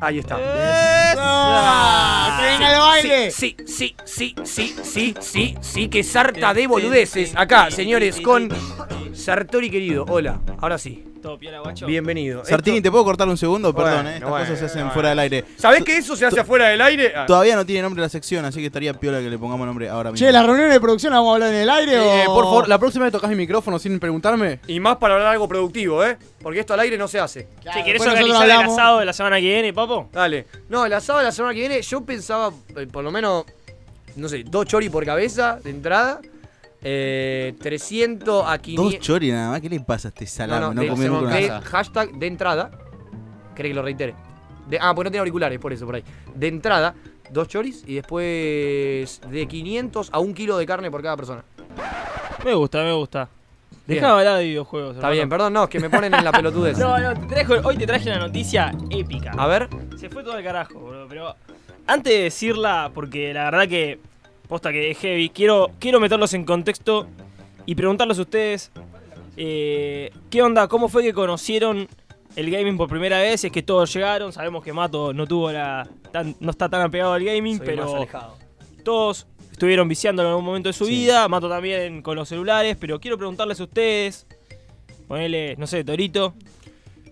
Ahí está. ¡Esa! ¡Que venga el baile! Sí, sí, sí, sí, sí, sí, sí, que sarta de boludeces. Acá, señores, con Sartori querido. Hola, ahora sí. Todo piola, guacho. Bienvenido. Sartini, ¿te puedo cortar un segundo? Perdón, Bueno, eh, estas bueno, cosas se hacen bueno. fuera del aire. ¿Sabés que eso se hace afuera del aire? Ah. Todavía no tiene nombre la sección, así que estaría piola que le pongamos nombre ahora mismo. Che, ¿la reunión de producción la vamos a hablar en el aire Eh, o...? por favor, la próxima vez tocas mi micrófono sin preguntarme. Y más para hablar algo productivo, ¿eh? Porque esto al aire no se hace. Claro, Che, ¿querés organizar el asado de la semana que viene, papo? Dale. No, el asado de la semana que viene, yo pensaba, eh, por lo menos, no sé, dos choris por cabeza de entrada. Eh, 300 a Dos 500. chori nada más, ¿qué le pasa a este salame? No, de, comió nunca de una hashtag de entrada. ¿Cree que lo reitere? De- ah, pues no tiene auriculares, por eso, por ahí. De entrada, dos choris y después de 500 a un kilo de carne por cada persona. Me gusta, me gusta. Bien. Dejá de hablar de videojuegos. Está hermano. bien, perdón, no, es que me ponen en la pelotudez. No, no, te hoy te traje una noticia épica. A ver, Se fue todo al carajo, bro. Pero antes de decirla, porque la verdad que posta que es heavy, quiero, quiero meterlos en contexto y preguntarles a ustedes eh, qué onda, cómo fue que conocieron el gaming por primera vez. Es que todos llegaron, sabemos que Mato no tuvo la, tan- no está tan apegado al gaming, soy pero todos estuvieron viciando en algún momento de su vida. Mato también con los celulares, pero quiero preguntarles a ustedes, ponele, no sé, Torito.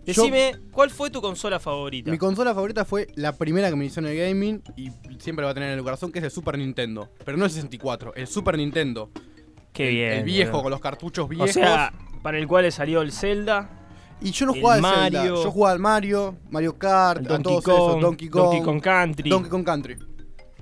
Decime, ¿cuál fue tu consola favorita? Mi consola favorita fue la primera que me hizo en el gaming y siempre va a tener en el corazón, que es el Super Nintendo. Pero no el 64, el Super Nintendo. Qué el, bien. El viejo, con los cartuchos O viejos. sea, para el cual le salió el Zelda, y yo no jugaba al Zelda, Mario. Yo jugaba al Mario, Mario Kart, a Donkey todos Kong, esos, Donkey Kong, Donkey Kong Country. Donkey Kong Country.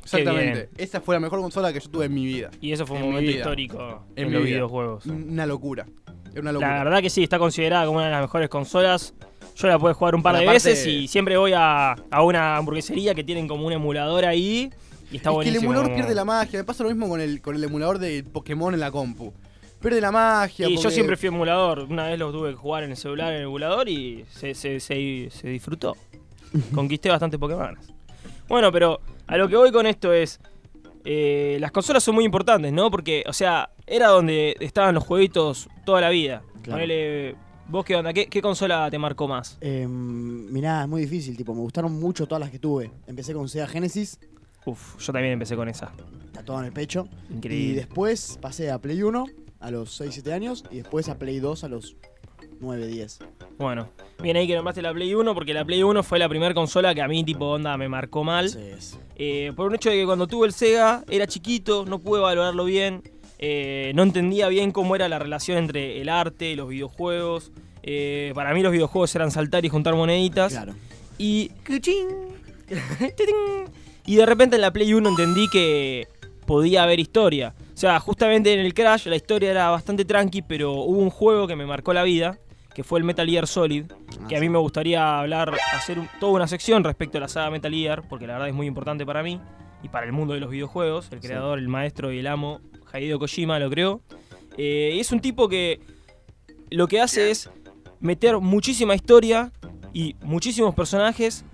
Exactamente. Esa fue la mejor consola que yo tuve en mi vida. Y eso fue un en momento histórico en, En los vida. videojuegos. Una locura. La verdad que sí, está considerada como una de las mejores consolas. Yo la puedo jugar un par de aparte- veces y siempre voy a, a una hamburguesería que tienen como un emulador ahí. Y está es que buenísimo. el emulador pierde la magia. Me pasa lo mismo con el, con el emulador de Pokémon en la compu. Pierde la magia. Y yo siempre fui emulador. Una vez lo tuve que jugar en el celular en el emulador y se, se, se- se disfrutó. Conquisté bastante Pokémon. Bueno, pero a lo que voy con esto es. eh, las consolas son muy importantes, ¿no? Porque, o sea, era donde estaban los jueguitos toda la vida. Claro. Ponele, ¿Vos qué onda? ¿Qué, qué consola te marcó más? Eh, mirá, es muy difícil, tipo, me gustaron mucho todas las que tuve. Empecé con Sega Genesis, Uf, yo también empecé con esa. tatuado en el pecho. Y Increíble. después pasé a Play 1 a los 6-7 años y después a Play 2 a los 9-10. Bueno, bien ahí que nombraste la Play 1 porque la Play 1 fue la primera consola que a mí, tipo, onda, me marcó mal. Sí, es- Eh, por un hecho de que cuando tuve el Sega era chiquito, no pude valorarlo bien, eh, no entendía bien cómo era la relación entre el arte y los videojuegos. Eh, para mí los videojuegos eran saltar y juntar moneditas. Claro. Y. y de repente en la Play 1 entendí que podía haber historia. O sea, justamente en el Crash la historia era bastante tranqui, pero hubo un juego que me marcó la vida, que fue el Metal Gear Solid, que a mí me gustaría hablar, hacer un- toda una sección respecto a la saga Metal Gear, porque la verdad es muy importante para mí y para el mundo de los videojuegos. El creador, el maestro y el amo, Hideo Kojima, lo creó. Eh, es un tipo que lo que hace es meter muchísima historia y muchísimos personajes,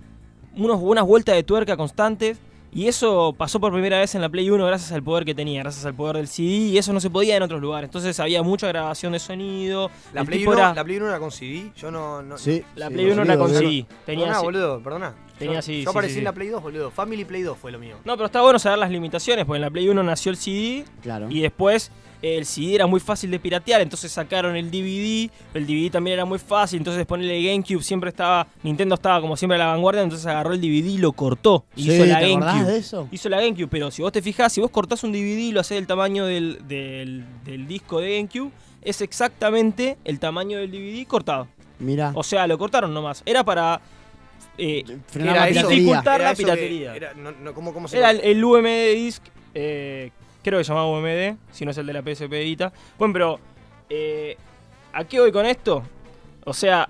unos, unas vueltas de tuerca constantes. Y eso pasó por primera vez en la Play 1 gracias al poder que tenía, gracias al poder del CD, y eso no se podía en otros lugares. Entonces había mucha grabación de sonido. La Play, tipo 1, era- la Play 1 era con CD. Yo no. no Sí, la sí, Play lo 1 era digo, con yo- CD. Tenía perdona, boludo, perdona. Tenía yo, CD, Yo sí, aparecí sí, en la. Play 2, boludo. Family Play 2 fue lo mío. No, pero está bueno saber las limitaciones, porque en la Play 1 nació el CD Claro. y después eh, el CD era muy fácil de piratear, entonces sacaron el DVD, el DVD también era muy fácil, entonces ponerle GameCube siempre estaba, Nintendo estaba como siempre a la vanguardia, entonces agarró el DVD y lo cortó, y Sí, hizo la ¿te GameCube. de eso? Hizo la GameCube, pero si vos te fijás, si vos cortás un DVD y lo haces del tamaño del, del- del disco de GameCube, es exactamente el tamaño del DVD cortado. Mirá. O sea, lo cortaron nomás. Era para eh, Frenar era la eso? piratería. dificultar la piratería. era- no- no, ¿cómo, cómo se Era llama? el, el UMD disc, eh, creo que se llamaba UMD, si no es el de la PSP Vita. Bueno, pero eh, ¿a qué voy con esto? O sea,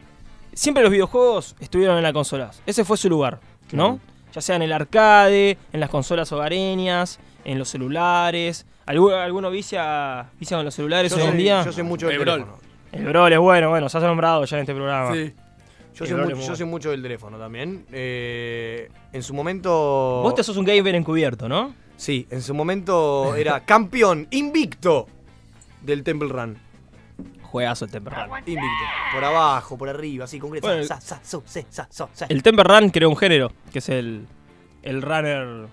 siempre los videojuegos estuvieron en las consolas. Ese fue su lugar, ¿no? Ya sea en el arcade, en las consolas hogareñas, en los celulares. ¿Alguno, alguno vicia, vicia con los celulares Yo hoy en día? yo soy mucho del El Brawl. teléfono. El Brawl es bueno, bueno, se ha nombrado ya en este programa. Sí. Yo soy, mucho, yo soy del teléfono también. Eh, en su momento. Vos te sos un gamer encubierto, ¿no? Sí, en su momento era campeón invicto del Temple Run. Juegazo el Temper Run. Invicto. Por abajo, por arriba, así, concreto. Bueno, Sa, sa, su, se, sa, so, se. El Temper Run creó un género, que es el, el runner.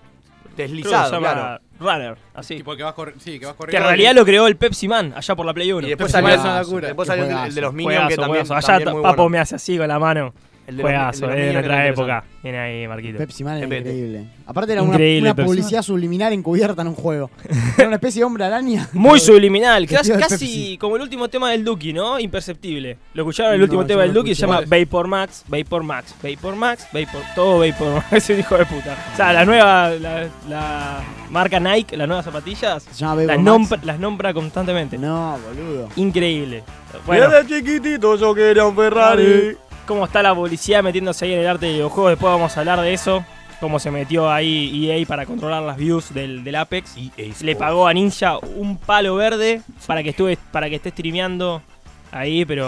Creo que Deslizado, se llama claro. Runner, así. Tipo que vas, corri- sí, que vas Que corriendo. en realidad lo creó el Pepsi Man, allá por la Play 1. Y después salió, es una locura. después salió el, el de los Minions que Juegazo, también, juegazo. Allá también ta- muy Papo bueno. me hace así con la mano. El de los- el Juegazo, de los eh, de nuestra época. Viene ahí, Marquito. Pepsi Man era increíble. Aparte era una, Increíble una Pepsi publicidad subliminal encubierta en un juego. Era una especie de hombre araña. Muy subliminal, casi, Vestido de casi Pepsi. como el último tema del Duki, ¿no? Imperceptible. ¿Lo escucharon el No, último yo tema no del lo Duki? Se escuché. llama Vapor Max, Vapor Max, Vapor Max, Vapor, todo Vapor Max. Es un hijo de puta. O sea, la nueva, la, la marca Nike, las nuevas zapatillas, Se llama Vapor las, Max. nombra, las nombra constantemente. No, boludo. Increíble. Bueno, Desde chiquitito yo quería un Ferrari. Cómo está la policía metiéndose ahí en el arte de videojuegos, después vamos a hablar de eso. Cómo se metió ahí EA para controlar las views del, del Apex. Le pagó a Ninja un palo verde para que estuve, para que esté streameando ahí, pero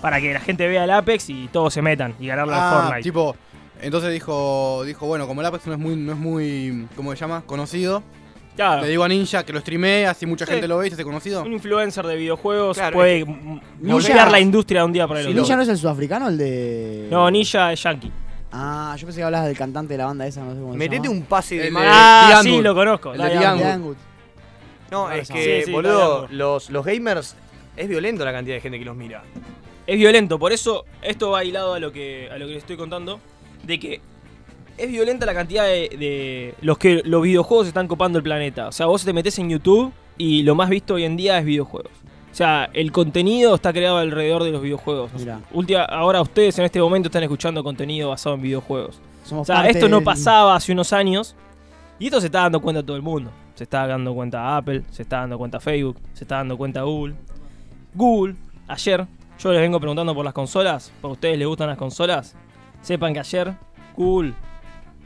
para que la gente vea el Apex y todos se metan y ganarle al Ah, Fortnite. tipo, entonces dijo, dijo, bueno, como el Apex no es muy, no es muy, ¿cómo se llama? Conocido. Claro, Le digo a Ninja que lo streamee, así mucha Sí. gente lo ve y se hace conocido. un influencer de videojuegos Claro, puede m- moldear la industria de un día para el Sí, otro. ¿Ninja no es el sudafricano, el de...? No, Ninja es yankee. Ah, yo pensé que hablabas del cantante de la banda esa, no sé cómo se Metete llama. un pase de El mano. de- Ah, sí, lo conozco. El de Diane Wood. No, es que, sí, boludo, los, los gamers es violento la cantidad de gente que los mira. Es violento, por eso esto va hilado a lo que a lo que les estoy contando de que es violenta la cantidad de, de los que los videojuegos están copando el planeta. O sea, vos te metes en YouTube y lo más visto hoy en día es videojuegos. O sea, el contenido está creado alrededor de los videojuegos. Mirá. Última, ahora ustedes en este momento están escuchando contenido basado en videojuegos. Somos O sea, esto no del- pasaba hace unos años y esto se está dando cuenta todo el mundo. Se está dando cuenta Apple, se está dando cuenta Facebook, se está dando cuenta Google. Google, ayer, yo les vengo preguntando por las consolas, por ustedes les gustan las consolas. Sepan que ayer Google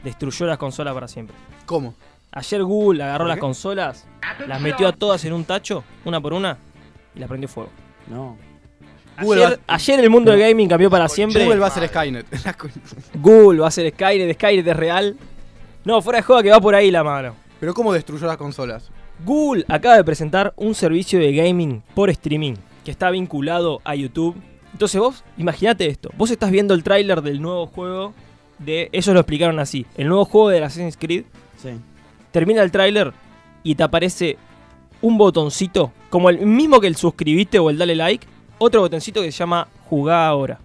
destruyó las consolas para siempre. ¿Cómo? Ayer Google agarró ¿Por las consolas, las metió a todas en un tacho, una por una, y las prendió fuego. No. Google Ayer, va- ayer el mundo del gaming cambió para siempre. Google va a ser Skynet. Google va a ser Skynet, Skynet es real. No, fuera de joda que va por ahí la mano. Pero ¿cómo destruyó las consolas? Google acaba de presentar un servicio de gaming por streaming que está vinculado a YouTube. Entonces vos, imagínate esto, vos estás viendo el tráiler del nuevo juego de... Ellos lo explicaron así, el nuevo juego de Assassin's Creed, Sí. termina el tráiler y te aparece un botoncito, como el mismo que el suscribiste o el dale like, otro botoncito que se llama jugar ahora.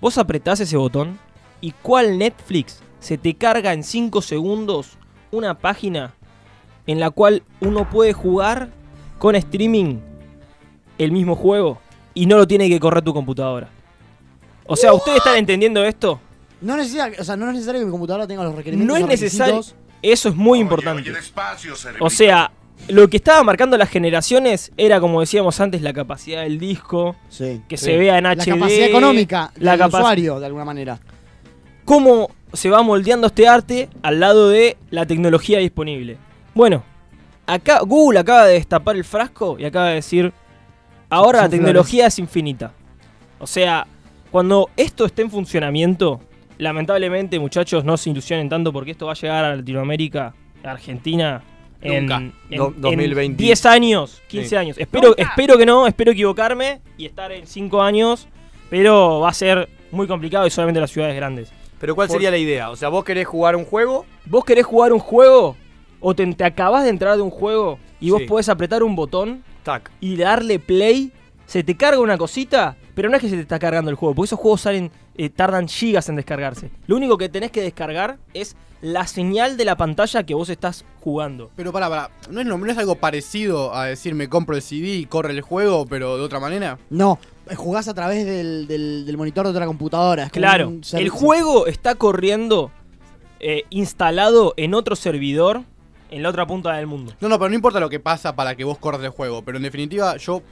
Vos apretás ese botón y cuál Netflix se te carga en 5 segundos una página en la cual uno puede jugar con streaming el mismo juego y no lo tiene que correr tu computadora. O sea, ¿ustedes están entendiendo esto? No, necesita, o sea, no es necesario que mi computadora tenga los requerimientos. No es necesario. Eso es muy importante. O sea, lo que estaba marcando las generaciones era, como decíamos antes, la capacidad del disco, Sí. que Sí. se vea en La HD. capacidad económica la del capa- usuario, de alguna manera. Cómo se va moldeando este arte al lado de la tecnología disponible. Bueno, acá Google acaba de destapar el frasco y acaba de decir, ahora Son la tecnología es infinita. O sea, cuando esto esté en funcionamiento, lamentablemente muchachos no se ilusionen tanto porque esto va a llegar a Latinoamérica, a Argentina, en, Nunca. en- Do- en 2020. 10 años, 15 Sí. años. Espero, espero que no, espero equivocarme y estar en 5 años, pero va a ser muy complicado y solamente en las ciudades grandes. Pero ¿cuál Por- sería la idea? O sea, vos querés jugar un juego, ¿Vos querés jugar un juego? ¿O te, te acabás de entrar de un juego y vos Sí. podés apretar un botón tac. y darle play? Se te carga una cosita, pero no es que se te está cargando el juego, porque esos juegos salen, eh, tardan gigas en descargarse. Lo único que tenés que descargar es la señal de la pantalla que vos estás jugando. Pero para, para, ¿no es, lo- no es algo parecido a decir me compro el CD y corre el juego, pero de otra manera? No, eh, jugás a través del, del- del monitor de otra computadora. es como Claro, un el juego está corriendo eh, instalado en otro servidor en la otra punta del mundo. No, no, pero no importa lo que pasa para que vos corras el juego. Pero en definitiva, yo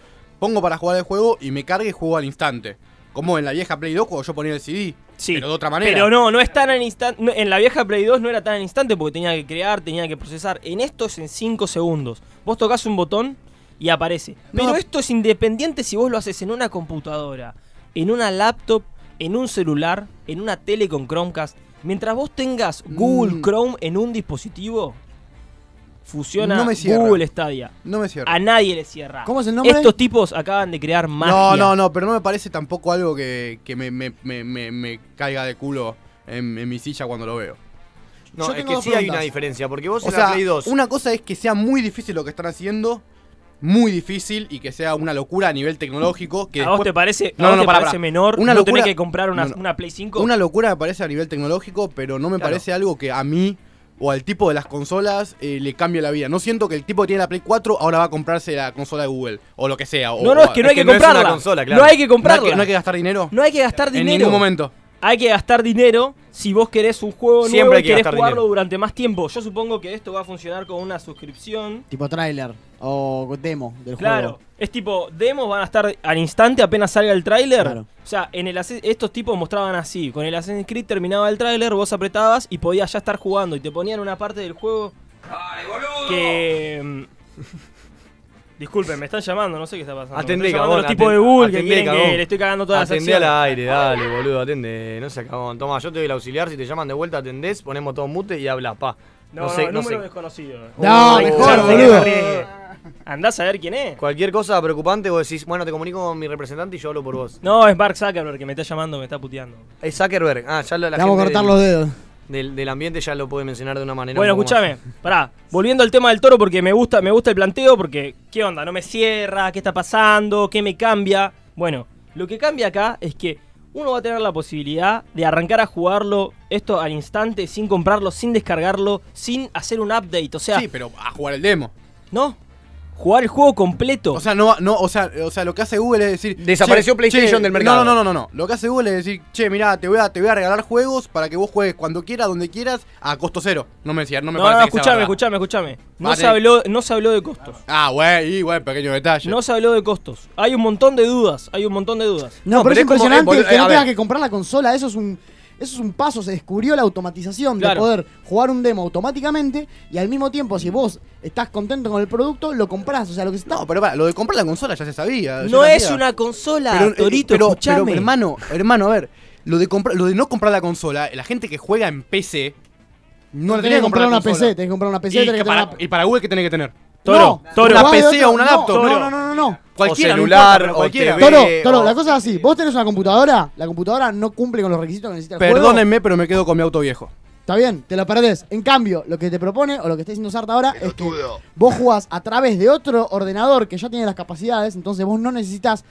pongo para jugar el juego y me cargue y juego al instante. Como en la vieja Play 2 cuando yo ponía el CD. Sí, Pero de otra manera. Pero no, no es tan al instante. En la vieja Play 2 no era tan al instante porque tenía que crear, tenía que procesar. En esto es en 5 segundos. Vos tocas un botón y aparece. Pero No. esto es independiente si vos lo haces en una computadora, en una laptop, en un celular, en una tele con Chromecast. Mientras vos tengas Google Mm. Chrome en un dispositivo, fusiona No me cierra. Google Stadia. No me cierra. A nadie le cierra. ¿Cómo es el nombre? Estos tipos acaban de crear magia. No, no, no, pero no me parece tampoco algo que, que me, me- me- me- me caiga de culo en, en mi silla cuando lo veo. No, Yo es que sí hay una diferencia, porque vos O en sea, la Play 2. una cosa es que sea muy difícil lo que están haciendo, muy difícil y que sea una locura a nivel tecnológico. Que ¿A vos después- te parece, No, no, te parece menor Una no tener locura- que comprar una, no, no. una Play 5? Una locura me parece a nivel tecnológico, pero no me Claro. parece algo que a mí o al tipo de las consolas eh, le cambie la vida. No siento que el tipo que tiene la Play 4 ahora va a comprarse la consola de Google o lo que sea. o- no, no, es que no hay que comprarla. No hay que comprarla. no hay que gastar dinero. No hay que gastar en dinero. ningún momento. Hay que gastar dinero si vos querés un juego Siempre nuevo y que querés jugarlo dinero. durante más tiempo. Yo supongo que esto va a funcionar con una suscripción. Tipo tráiler o demo del Claro, juego. es tipo, demos van a estar al instante apenas salga el tráiler. Claro. O sea, en el estos tipos mostraban así, con el Assassin's Creed terminaba el tráiler, vos apretabas y podías ya estar jugando y te ponían una parte del juego que mm, Disculpen, me están llamando, no sé qué está pasando. Atendé, me cagón, los tipos de atendé, que atendé, quieren que le estoy cagando todas las Atendé acciones. al aire, dale, boludo, atende. No se acabó. Toma, yo te doy el auxiliar. Si te llaman de vuelta, atendés, ponemos todo mute y habla, pa. No, No, no, sé, no número sé. desconocido. No, Uy, mejor, sé que boludo. Andás a ver quién es. Cualquier cosa preocupante, vos decís, bueno, te comunico con mi representante y yo hablo por vos. No, es Mark Zuckerberg que me está llamando, me está puteando. Es Zuckerberg. Ah, ya lo- la Le vamos a gente cortar del, los dedos. Del, del ambiente ya lo puede mencionar de una manera. Bueno, un escúchame, pará. Volviendo al tema del toro porque me gusta, me gusta el planteo porque, ¿qué onda? ¿No me cierra? ¿Qué está pasando? ¿Qué me cambia? Bueno, lo que cambia acá es que uno va a tener la posibilidad de arrancar a jugarlo esto al instante, sin comprarlo, sin descargarlo, sin hacer un update. O sea, sí, pero a jugar el demo. no. Jugar el juego completo. O sea, no, no, o sea, o sea, lo que hace Google es decir. Desapareció che, PlayStation che, del mercado. No, no, no, no, no. Lo que hace Google es decir, che, mirá, te voy a, te voy a regalar juegos para que vos juegues cuando quieras, donde quieras, a costo cero. No me decía, no me no, parece no, verdad. escúchame, escúchame. No Vale. se, habló, no se habló de costos. Ah, güey, y güey, pequeño detalle. No se habló de costos. Hay un montón de dudas. Hay un montón de dudas. No, No, pero, pero es es como- impresionante eh, que eh, no a tengas ver. que comprar la consola. Eso es un, eso es un paso. Se descubrió la automatización Claro. de poder jugar un demo automáticamente y al mismo tiempo, si vos estás contento con el producto, lo comprás. O sea, lo que se está. No, pero para, lo de comprar la consola ya se sabía. No se es sabía. una consola, Pero, eh, Torito, pero, pero, hermano, hermano, a ver, lo de comprar, lo de no comprar la consola, la gente que juega en PC no tenés tiene que comprar una consola. PC. Tenés que comprar una PC. y, tenés que que tener para, una- y para Google, ¿qué tiene que tener? Toro, No, Toro. Una PC o una no, laptop. No, no, no, no, no. Cualquiera, no celular, importa, o. TV. Toro, Toro, o- la cosa es así. Vos tenés una computadora, la computadora no cumple con los requisitos que necesita el juego. Perdónenme, pero me quedo con mi auto viejo. Está bien, te lo perdés. En cambio, lo que te propone, o lo que está diciendo Sarta ahora, es que vos jugás a través de otro ordenador que ya tiene las capacidades, entonces vos no necesitas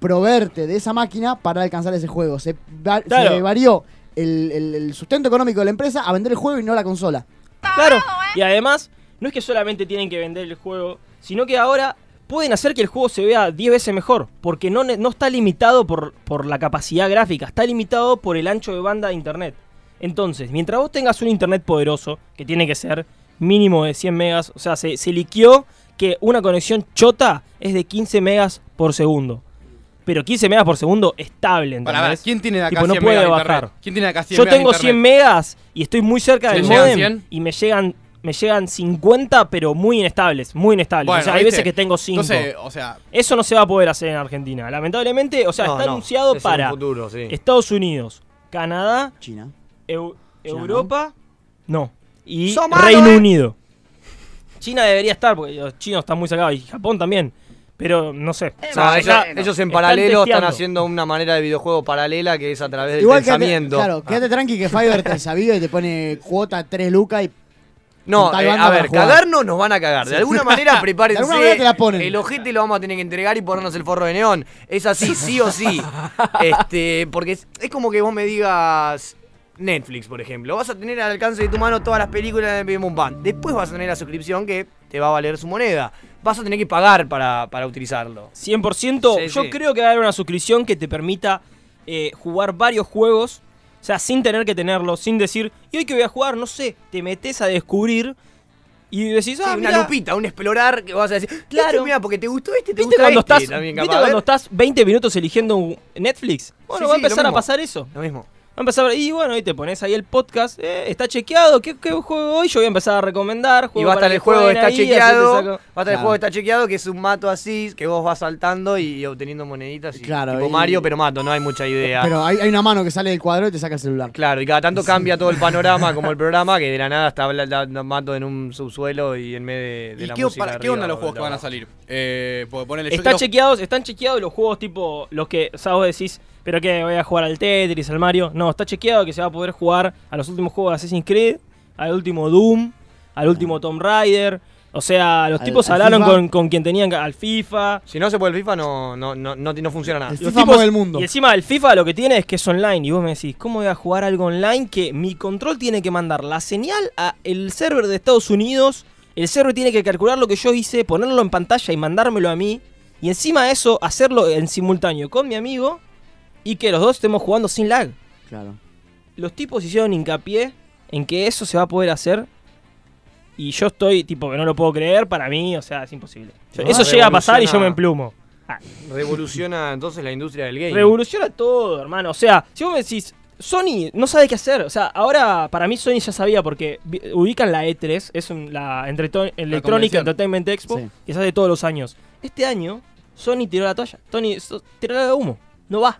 proveerte de esa máquina para alcanzar ese juego. Se, va- Claro. se varió el, el- el sustento económico de la empresa a vender el juego y no la consola. Claro. Y además, no es que solamente tienen que vender el juego, sino que ahora pueden hacer que el juego se vea 10 veces mejor. Porque no, no está limitado por, por la capacidad gráfica, está limitado por el ancho de banda de internet. Entonces, mientras vos tengas un internet poderoso, que tiene que ser mínimo de 100 megas, o sea, se, se liqueó que una conexión chota es de 15 megas por segundo. Pero 15 megas por segundo estable, Para ¿entendés? ver, ¿quién tiene acá Tipo, no 100 puede megas bajar. ¿Quién tiene acá 100 Yo megas tengo internet? 100 megas y estoy muy cerca ¿Se del modem 100? y me llegan me llegan 50, pero muy inestables, muy inestables. Bueno, o sea, hay ¿viste? veces que tengo 5. Entonces, o sea, Eso no se va a poder hacer en Argentina. Lamentablemente, o sea, No, está no, anunciado es para futuro, sí. Estados Unidos, Canadá, China. Eu- China, Europa, no. Y Reino eh. Unido. China debería estar, porque los chinos están muy sacados, y Japón también. Pero no sé. O No, sea, ellos, en paralelo están haciendo una manera de videojuego paralela que es a través del Igual quédate, pensamiento. claro, quédate tranqui que Fiverr te sabía y te pone cuota 3 lucas y No, eh, a ver, cagarnos nos van a cagar. De alguna manera, prepárense. De alguna manera te la ponen. El ojete lo vamos a tener que entregar y ponernos el forro de neón. Es así, sí o sí. Este, porque es, es como que vos me digas Netflix, por ejemplo. Vas a tener al alcance de tu mano todas las películas de Bim Bam. Después vas a tener la suscripción que te va a valer su moneda. Vas a tener que pagar para, para utilizarlo. 100%. Sí, yo sí. creo que va a haber una suscripción que te permita eh, jugar varios juegos. O sea, sin tener que tenerlo, sin decir, ¿y hoy que voy a jugar? No sé, te metes a descubrir y decís, Sí, ah, una mirá. lupita, un explorar que vas a decir, Claro. claro, mira, porque te gustó este, te ¿Viste gusta cuando, este estás, también, ¿viste capaz. cuando A ver. estás 20 minutos eligiendo un Netflix? Bueno, Sí, va a sí, empezar a pasar eso. Lo mismo. A empezar, y bueno, y te pones ahí el podcast, eh, está chequeado, ¿qué, qué juego hoy? Yo voy a empezar a recomendar. Y juego va a estar el juego está ahí, chequeado. Va a estar el juego está chequeado, que es un mato así, que vos vas saltando y, obteniendo moneditas. Y, Claro, tipo y- Mario, pero mato, no hay mucha idea. Pero hay, hay una mano que sale del cuadro y te saca el celular. Claro, y cada tanto cambia todo el panorama, como el programa, que de la nada está hablando mato en un subsuelo y en medio de, de ¿Y la qué, música para- qué onda los juegos que van a salir? Eh, ponele, Está chequeados, están chequeados los juegos tipo los que, o sea, vos decís, pero que voy a jugar al Tetris, al Mario. No, está chequeado que se va a poder jugar a los últimos juegos de Assassin's Creed, al último Doom, al último Tomb Raider. O sea, los Al- tipos al hablaron con, con quien tenían al FIFA. Si no se puede el FIFA, no, no, no, no, no funciona nada. El Los FIFA tipos- el mundo. Y encima el FIFA lo que tiene es que es online. Y vos me decís, ¿cómo voy a jugar algo online que mi control tiene que mandar la señal a el server de Estados Unidos? El server tiene que calcular lo que yo hice, ponerlo en pantalla y mandármelo a mí. Y encima de eso, hacerlo en simultáneo con mi amigo y que los dos estemos jugando sin lag. Claro. Los tipos hicieron hincapié en que eso se va a poder hacer. Y yo estoy, tipo, que no lo puedo creer, para mí, o sea, es imposible. Yo- No, eso llega a pasar y yo me emplumo. Revoluciona entonces la industria del game. Revoluciona todo, hermano. O sea, si vos me decís, Sony no sabe qué hacer. O sea, ahora para mí Sony ya sabía porque ubican la E3, es un- la Entreto- Electronic convención. Entertainment Expo, Sí. que se hace todos los años. Este año, Sony tiró la toalla. Tony so- tiró la de humo. No va.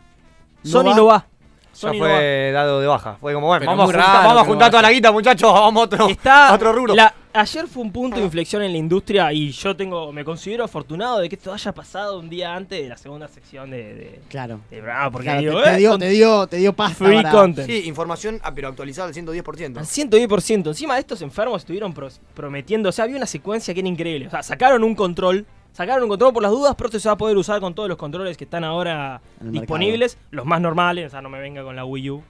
Sony no va. Ya Sony no va. fue dado de baja. Fue como, bueno, Pero vamos, a juntar, vamos a juntar toda la guita, muchachos. Vamos a otro, Está a otro rubro. la- ayer fue un punto de inflexión en la industria y yo tengo me considero afortunado de que esto haya pasado un día antes de la segunda sección de, de, Claro. de programa, porque Claro, digo, te, te eh, dio, con- te, dio, te dio pasta. free para- content. Sí, información, ah, pero actualizada al 110%. Al 110%. Encima de estos enfermos estuvieron pros- prometiendo. O sea, había una secuencia que era increíble. O sea, sacaron un control. Sacaron un control por las dudas, pero esto se va a poder usar con todos los controles que están ahora disponibles. Los más normales. O sea, no me venga con la Wii U.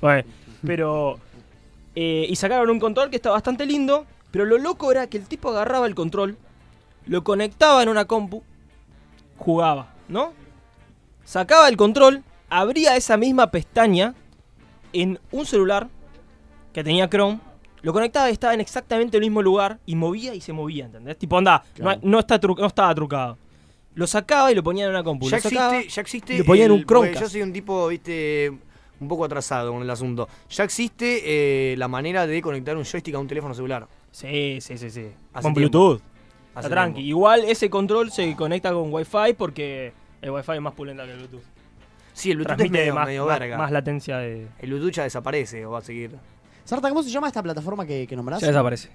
Bueno, pero. eh, y sacaron un control que está bastante lindo. Pero lo loco era que el tipo agarraba el control, lo conectaba en una compu, jugaba, ¿no? Sacaba el control, abría esa misma pestaña en un celular que tenía Chrome, lo conectaba y estaba en exactamente el mismo lugar y movía y se movía, ¿entendés? Tipo, anda, Claro. no, no está tru- no estaba trucado. Lo sacaba y lo ponía en una compu. Ya lo sacaba, existe, ya existe. le ponían el- un Chromecast. Yo soy un tipo, viste, un poco atrasado con el asunto. Ya existe eh, la manera de conectar un joystick a un teléfono celular. Sí, sí, sí, sí. Hace Con tiempo. Bluetooth. Hace Está tranqui. tiempo. Igual ese control se conecta con Wi-Fi porque el Wi-Fi es más pulenta que el Bluetooth. Sí, el Bluetooth es Transmite medio, más, medio más- verga. más latencia de. El Bluetooth ya desaparece o va a seguir. Sarta, ¿cómo se llama esta plataforma que, que nombrás? Ya desaparece.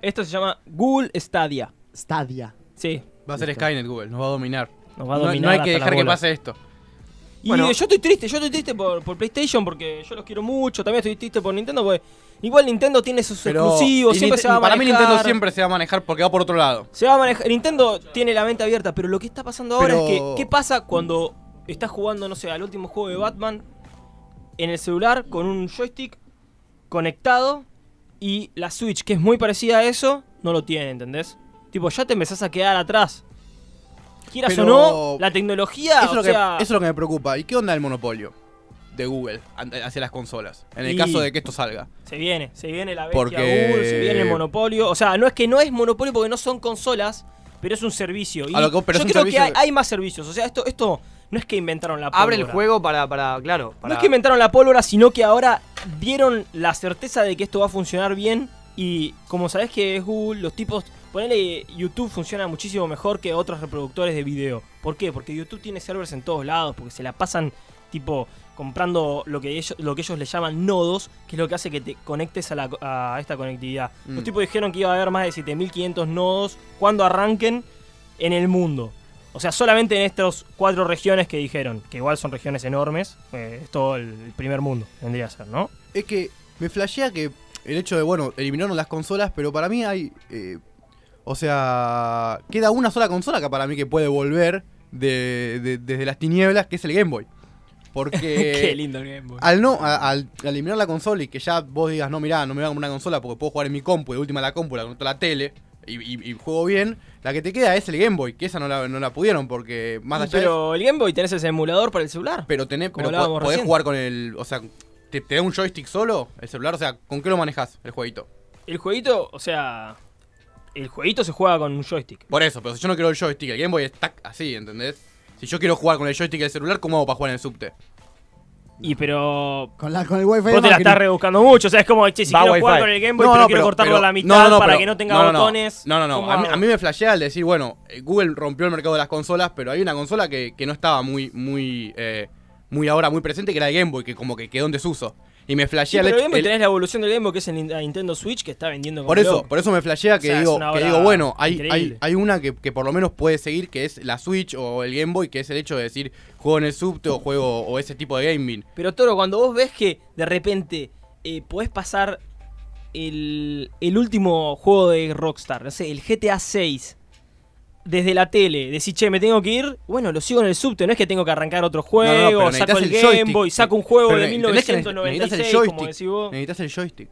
Esto se llama Google Stadia. Stadia. Sí. Va a ser Skynet Google, nos va a dominar. Nos va a No- dominar no, hay hasta que dejar que pase esto. Y Bueno. yo estoy triste, yo estoy triste por, por PlayStation porque yo los quiero mucho. También estoy triste por Nintendo porque igual Nintendo tiene sus Pero exclusivos, y siempre Ninte- se va a para mí manejar. Nintendo siempre se va a manejar porque va por otro lado. Se va a manejar. Nintendo tiene la mente abierta, pero lo que está pasando ahora Pero- es que. ¿Qué pasa cuando estás jugando, no sé, al último juego de Batman en el celular con un joystick conectado y la Switch, que es muy parecida a eso, no lo tiene, ¿entendés? Tipo, ya te empezás a quedar atrás. Quieras Pero- o no, la tecnología, Eso es, o lo que, sea, eso es lo que me preocupa. ¿Y qué onda el monopolio de Google hacia las consolas? En el Y- caso de que esto salga. se viene, se viene la bestia Porque- Google, se viene el monopolio. O sea, no es que no es monopolio porque no son consolas, pero es un servicio. Y A lo que- pero yo creo que hay, hay más servicios. O sea, esto, esto no es que inventaron la pólvora. Abre el juego para, para claro. Para... No es que inventaron la pólvora, sino que ahora dieron la certeza de que esto va a funcionar bien. Y como sabés que es Google, los tipos. Ponele YouTube funciona muchísimo mejor que otros reproductores de video. ¿Por qué? Porque YouTube tiene servers en todos lados, porque se la pasan tipo comprando lo que ellos, lo que ellos le llaman nodos, que es lo que hace que te conectes a, la- a esta conectividad. Mm. Los tipos dijeron que iba a haber más de 7500 nodos cuando arranquen en el mundo. O sea, solamente en estas cuatro regiones que dijeron, que igual son regiones enormes, eh, es todo el primer mundo, vendría a ser, ¿no? Es que me flashea que el hecho de, bueno, eliminaron las consolas, pero para mí hay. eh, o sea, queda una sola consola que para mí que puede volver de, de- desde las tinieblas, que es el Game Boy. Porque. Qué lindo el Game Boy. Al no, a- al, al eliminar la consola y que ya vos digas, no, mirá, no me voy a comprar una consola porque puedo jugar en mi compu, de última la compu, la conecto a la tele y, y- y juego bien, la que te queda es el Game Boy, que esa no la, no la pudieron porque más allá pero el Game Boy tenés ese emulador para el celular. pero tenés, pero podés recién. jugar con el, o sea, te, te da un joystick solo, el celular, o sea, ¿con qué lo manejas el jueguito? El jueguito, o sea, el jueguito se juega con un joystick. Por eso, pero si yo no quiero el joystick, el Game Boy está así, ¿entendés? Si yo quiero jugar con el joystick del celular, ¿cómo hago para jugar en el subte? Y pero. Con, la, con el wifi Vos te la estás rebuscando mucho. O sea, es como, che, si Va quiero Wi-Fi. jugar con el Game Boy, No, pero no, quiero pero- cortarlo pero- a la mitad no, no, para pero- que no tenga botones. No, no, no. ¿Cómo A mí, a mí me flashea el decir, bueno, eh, Google rompió el mercado de las consolas, pero hay una consola que, que no estaba muy, muy, eh, muy ahora muy presente, que era el Game Boy, que como que quedó en desuso. Y me Sí, flashea pero el, tenés la evolución del Game Boy, que es el Nintendo Switch, que está vendiendo como Por eso, loco. por eso me flashea que O sea, digo, que digo, bueno, hay, hay una que, que por lo menos puede seguir, que es la Switch o el Game Boy, que es el hecho de decir, juego en el subte o juego o ese tipo de gaming. Pero Toro, cuando vos ves que de repente eh, podés pasar el, el último juego de Rockstar, no sé, el GTA 6, desde la tele, decís, che, me tengo que ir, bueno, lo sigo en el subte, no es que tengo que arrancar otro juego, No, no, saco el, el Game. Boy, saco un juego Pero de entendés que 1996, necesitas el como joystick. decís vos. Necesitas el joystick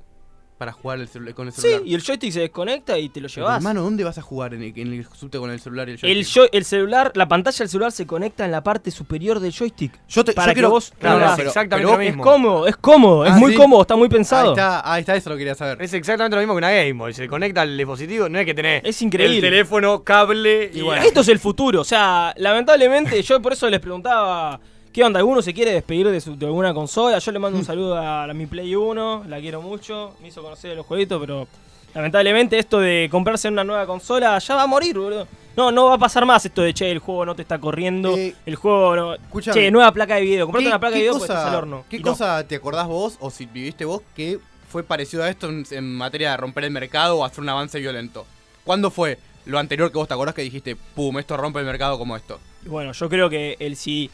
para jugar el celu- con el Sí, celular. y el joystick se desconecta y te lo Pero, llevas. hermano, ¿dónde vas a jugar en el, en el subte con el celular y el El, joystick? joy- el celular, la pantalla del celular se conecta en la parte superior del joystick. Yo te- para yo que quiero- vos Claro, tengas- es pero- exactamente pero lo Es mismo. cómodo, es cómodo, es Ah, muy ¿sí? cómodo, está muy Ahí pensado. está, ahí está, eso lo quería saber. Es exactamente lo mismo que una Game Boy. Se conecta al dispositivo, no es que tenés Es increíble. el teléfono, cable y bueno. Esto es el futuro, o sea, lamentablemente yo por eso les preguntaba, ¿qué onda? ¿Alguno se quiere despedir de, su- de alguna consola? Yo le mando un saludo a, la mi Play 1, la quiero mucho, me hizo conocer los jueguitos, pero lamentablemente esto de comprarse una nueva consola ya va a morir, boludo. No, no va a pasar más esto de, che, el juego no te está corriendo, Eh, el juego no... Che, nueva placa de video, comprate ¿Qué- una placa de video cosa- estás al horno. ¿Qué no. cosa te acordás vos o si viviste vos que fue parecido a esto en, en materia de romper el mercado o hacer un avance violento? ¿Cuándo fue lo anterior que vos te acordás que dijiste, pum, esto rompe el mercado como esto? Bueno, yo creo que el CD.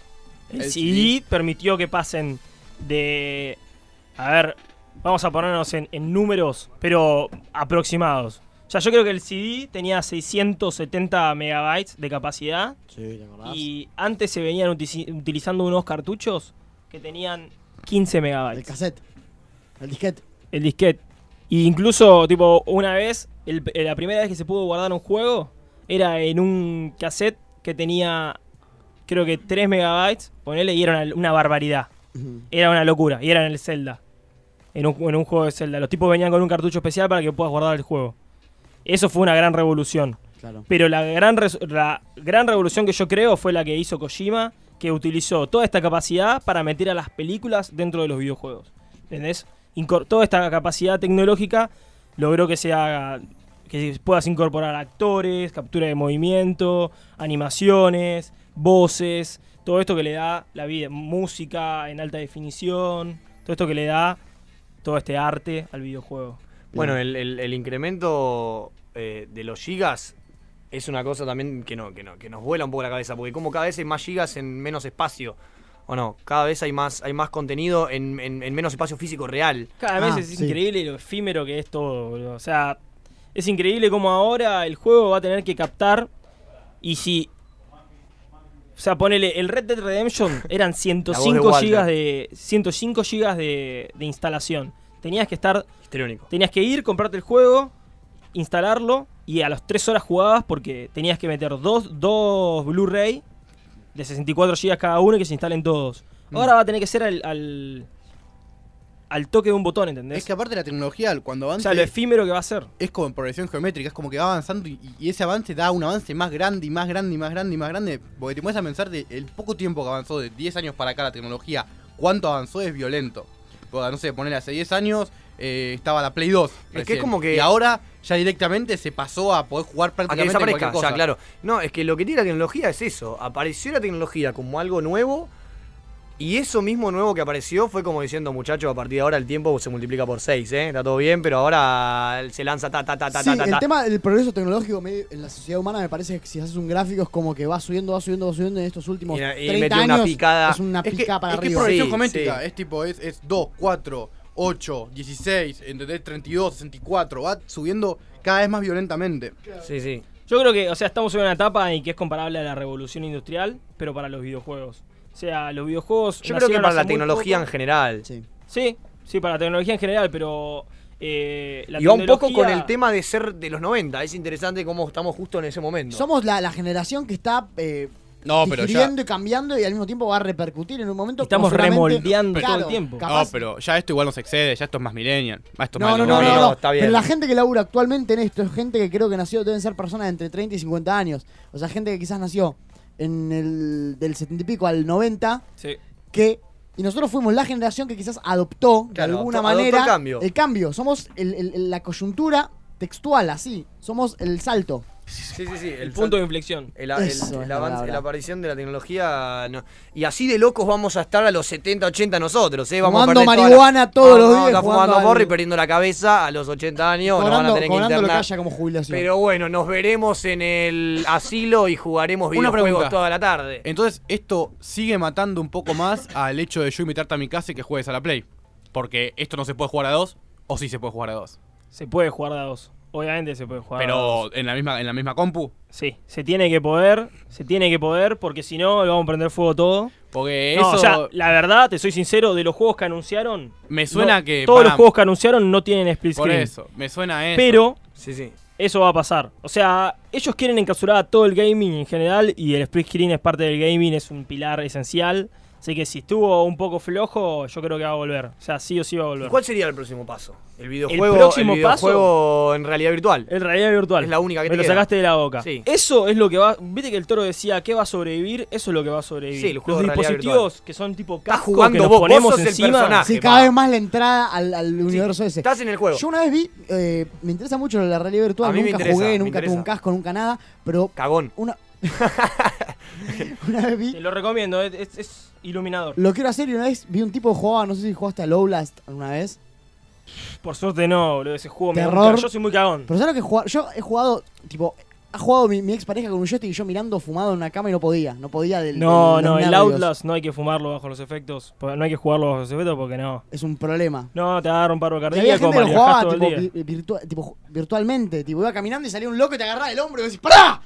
El, El CD, permitió que pasen de. A ver, vamos a ponernos en, en números, pero aproximados. O sea, yo creo que el CD tenía 670 megabytes de capacidad. Sí, ¿te acordás? Y antes se venían utilizando unos cartuchos que tenían 15 El megabytes. cassette. El disquete. El disquete. Y incluso, tipo, una vez, el- la primera vez que se pudo guardar un juego era en un cassette que tenía, creo que 3 megabytes, ponele, y era una, una barbaridad. Era una locura. Y era en el Zelda. En un, en un juego de Zelda. Los tipos venían con un cartucho especial para que puedas guardar el juego. Eso fue una gran revolución. Claro. Pero la gran, la gran revolución que yo creo fue la que hizo Kojima, que utilizó toda esta capacidad para meter a las películas dentro de los videojuegos. ¿Entendés? Incor- toda esta capacidad tecnológica logró que se haga que puedas incorporar actores, captura de movimiento, animaciones, voces, todo esto que le da la vida, música en alta definición, todo esto que le da todo este arte al videojuego. Bueno, el, el- el incremento eh, de los gigas es una cosa también que, no, que, no, que nos vuela un poco la cabeza, porque como cada vez hay más gigas en menos espacio, ¿o no? Cada vez hay más, hay más contenido en, en- en menos espacio físico real. Cada vez Ah, es sí. increíble lo efímero que es todo, boludo. O sea, es increíble cómo ahora el juego va a tener que captar y si... O sea, ponele, el Red Dead Redemption eran 105 Walter. gigas de 105 gigas de, de instalación. Tenías que estar Histriónico. tenías que ir, comprarte el juego, instalarlo y a las 3 horas jugabas porque tenías que meter dos, dos Blu-ray de 64 GB cada uno y que se instalen todos. Mm. Ahora va a tener que ser al, al, al toque de un botón, ¿entendés? Es que aparte de la tecnología, cuando o avanza, sea, lo efímero que va a ser. es como en progresión geométrica, es como que va avanzando y, y ese avance da un avance más grande y más grande y más grande y más grande. Porque te puedes a pensar de el poco tiempo que avanzó, de 10 años para acá la tecnología, cuánto avanzó es violento. Porque, no sé, ponerle hace 10 años eh, estaba la Play 2. Es que es como que- Y ahora ya directamente se pasó a poder jugar A que prácticamente desaparezca, cualquier o sea, cosa. claro. No, es que lo que tiene la tecnología es eso. Apareció la tecnología como algo nuevo. Y eso mismo nuevo que apareció fue como diciendo, muchachos, a partir de ahora el tiempo se multiplica por 6, ¿eh? Está todo bien, pero ahora se lanza ta, ta, ta, ta, Sí, ta, ta, el ta. tema del progreso tecnológico medio- en la sociedad humana me parece que si haces un gráfico es como que va subiendo, va subiendo, va subiendo en estos últimos Y- y 30 metió una años. picada. Es una Es que, picada para es que es arriba. progresión Sí, geométrica, sí. es tipo, es, es 2, 4, 8, 16, ¿entendés? 32, 64, va subiendo cada vez más violentamente. Sí, sí. Yo creo que, o sea, estamos en una etapa en que es comparable a la revolución industrial, pero para los videojuegos. O sea, los videojuegos. Yo creo que para la tecnología en general. Sí. Sí, sí, para la tecnología en general, pero. eh, la y va un poco con el tema de ser de los 90. Es interesante cómo estamos justo en ese momento. Somos la, la generación que está eh, No, pero ya. y cambiando y al mismo tiempo va a repercutir en un momento. Estamos remoldeando todo Claro, el tiempo. capaz- No, pero ya esto igual nos excede, ya esto es más millennial. Esto es No, más no, no, no, no, no, no. está bien. Pero la gente que labura actualmente en esto es gente que creo que nació, deben ser personas de entre 30 y 50 años. O sea, gente que quizás nació en el del 70 y pico al 90, Sí. que Y nosotros fuimos la generación que quizás adoptó Claro, de alguna adoptó- adoptó manera el cambio. el cambio. Somos el- el- la coyuntura textual, así. Somos el salto. Sí, sí, sí. El punto de inflexión. El, el- Eso el la avance, palabra. la aparición de la tecnología. no. Y así de locos vamos a estar a los 70, 80 nosotros, ¿eh? Vamos Fumando a toda marihuana la- todos vamos- los días, estar fumando jugando porro y perdiendo la cabeza a los 80 años. nos van a cobrando tener que cobrando lo que internar. haya como jubilación. Pero bueno, nos veremos en el asilo y jugaremos videojuegos toda la tarde. Entonces, esto sigue matando un poco más al hecho de yo invitarte a mi casa y que juegues a la Play. Porque esto no se puede jugar a dos, o sí se puede jugar a dos. Se puede jugar de a dos. Obviamente se puede jugar. Pero en la misma, en la misma compu. Sí, se tiene que poder, se tiene que poder, porque si no, le vamos a prender fuego todo. Porque No, eso o sea, la verdad, te soy sincero, de los juegos que anunciaron. me suena no, que. Todos para- los juegos que anunciaron no tienen split Por screen. eso, me suena a eso. Pero Sí, sí. eso va a pasar. O sea, ellos quieren encapsular a todo el gaming en general y el split screen es parte del gaming, es un pilar esencial. Así que si estuvo un poco flojo, yo creo que va a volver. O sea, sí o sí va a ¿Y volver. cuál sería el próximo paso? ¿El videojuego, próximo el videojuego en realidad virtual? El realidad virtual. Es la única que Me te lo queda. sacaste de la boca. Sí. Eso es lo que va. Viste que el toro decía que va a sobrevivir. Eso es lo que va a sobrevivir. Sí, el Los realidad dispositivos que son tipo casco jugando que nos vos, vos ponemos sos el encima. personaje. Sí, cada vez más la entrada al, al Sí, universo ese. Estás en el juego. Yo una vez vi, eh, me interesa mucho la realidad virtual, A mí me nunca interesa, jugué, me nunca interesa. tuve un casco, nunca nada, pero Cagón. una una vez vi, Te lo recomiendo, es, es- es iluminador. lo quiero hacer y una vez vi un tipo que jugaba, no sé si jugaste a Lowlast alguna vez, Por suerte no, boludo. Ese juego me Terror. gusta. Yo soy muy cagón. pero ¿sabes lo que jugar? Yo he jugado, tipo, ha jugado mi, mi ex pareja con un joystick y yo mirando fumado en una cama y no podía, no podía del No, del- no, el nervios. Outlast no hay que fumarlo bajo los efectos. No hay que jugarlo bajo los efectos porque no. Es un problema. No, te agarra un paro Y había cardíaco, gente que lo manejás jugaba todo el tipo, día. vi- virtua- tipo, ju- virtualmente, tipo, iba caminando y salía un loco y te agarraba el hombro y decís, ¡pará!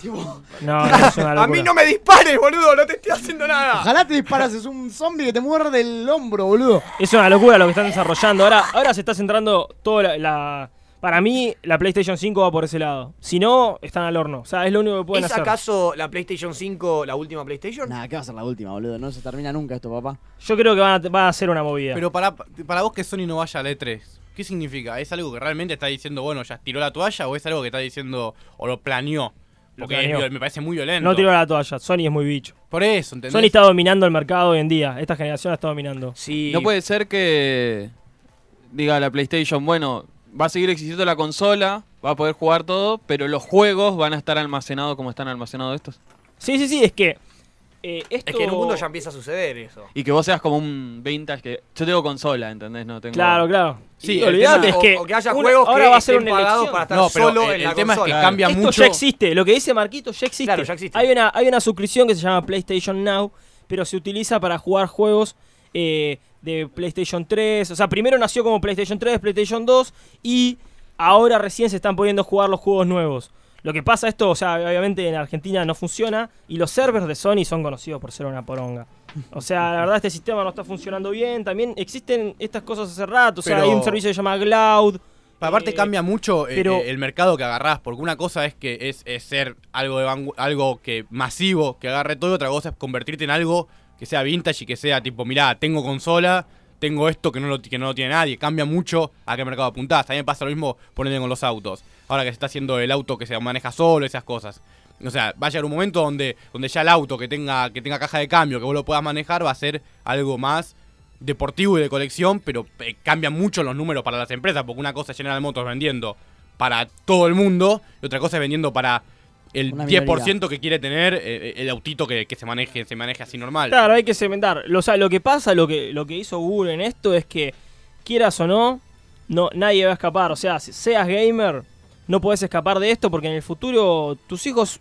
Tipo, No, no, es una A locura. mí no me dispares, boludo, no te estoy haciendo nada. ojalá te disparas, es un zombie que te muerde el hombro, boludo. Es una locura lo que están desarrollando. Ahora, ahora se está centrando toda la, la- Para mí, la PlayStation 5 va por ese lado. Si no, están al horno. O sea, es lo único que pueden ¿Es hacer. acaso la PlayStation 5 la última PlayStation? Nah, ¿qué va a ser la última, boludo? No se termina nunca esto, papá. Yo creo que van a, van a hacer una movida. Pero para, para vos que Sony no vaya al E3, ¿qué significa? ¿Es algo que realmente está diciendo, bueno, ya tiró la toalla o es algo que está diciendo o lo planeó? Lo es viol- me parece muy violento. no tiró la toalla. Sony es muy bicho. Por eso, ¿entendés? Sony está dominando el mercado hoy en día. Esta generación la está dominando. Sí. No puede ser que diga la PlayStation, bueno, va a seguir existiendo la consola, va a poder jugar todo, pero los juegos van a estar almacenados como están almacenados estos. Sí, sí, sí. Es que. eh, esto... Es que en un mundo ya empieza a suceder eso. Y que vos seas como un vintage que... Yo tengo consola, ¿entendés? No tengo... Claro, claro. Sí, olvidate, tema- es que. o que haya una- juegos ahora que va a ser una pagados elección. para estar No, pero solo el, en la el tema es que cambia Esto mucho. ya existe. Lo que dice Marquito ya existe. Claro, ya existe. Hay una, hay una suscripción que se llama PlayStation Now, pero se utiliza para jugar juegos eh, de PlayStation 3. O sea, primero nació como PlayStation 3, PlayStation 2 y ahora recién se están pudiendo jugar los juegos nuevos. Lo que pasa esto, o sea, obviamente en Argentina no funciona y los servers de Sony son conocidos por ser una poronga. O sea, la verdad este sistema no está funcionando bien. También existen estas cosas hace rato. O sea, Pero- hay un servicio que se llama Cloud. Aparte eh, cambia mucho eh, pero- eh, el mercado que agarrás, porque una cosa es que es, es ser algo de vangu- algo que masivo, que agarre todo, y otra cosa es convertirte en algo que sea vintage y que sea tipo, mirá, tengo consola, tengo esto que no lo, que no lo tiene nadie. Cambia mucho a qué mercado apuntás. También pasa lo mismo ponerle con los autos. Ahora que se está haciendo el auto que se maneja solo, esas cosas. O sea, va a llegar un momento donde, donde ya el auto que tenga, que tenga caja de cambio, que vos lo puedas manejar, va a ser algo más deportivo y de colección, pero eh, cambian mucho los números para las empresas, porque una cosa es General Motors vendiendo para todo el mundo y otra cosa es vendiendo para el Una 10% que quiere tener eh, el autito que, que se maneje se maneje así normal. Claro, hay que cementar. Lo, o sea, lo que pasa, lo que, lo que hizo Google en esto es que, quieras o no, no nadie va a escapar. O sea, si seas gamer, no puedes escapar de esto porque en el futuro tus hijos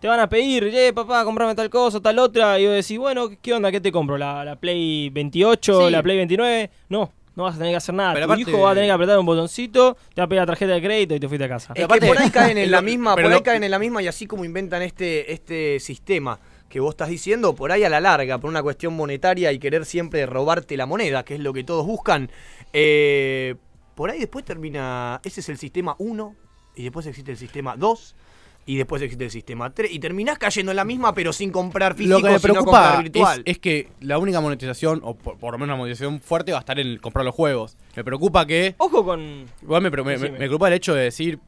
te van a pedir, eh, papá, comprame tal cosa, tal otra. Y vos decís, bueno, ¿qué onda? ¿Qué te compro? ¿La, la Play 28? Sí. ¿La Play 29? No, no vas a tener que hacer nada. Pero tu aparte- hijo va a tener que apretar un botoncito, te va a pedir la tarjeta de crédito y te fuiste a casa. Es aparte- que por ahí caen en la lo- misma, pero por ahí lo- caen en la misma y así como inventan este, este sistema que vos estás diciendo, por ahí a la larga, por una cuestión monetaria y querer siempre robarte la moneda, que es lo que todos buscan, eh, por ahí después termina, ese es el sistema 1 y después existe el sistema 2 y después existe el sistema 3 y terminás cayendo en la misma pero sin comprar físico, Lo que me sino preocupa es, virtual. es que la única monetización, o por, por lo menos una monetización fuerte, va a estar en el comprar los juegos. Me preocupa que. Ojo con... Igual me, me- me- preocupa el hecho de decir.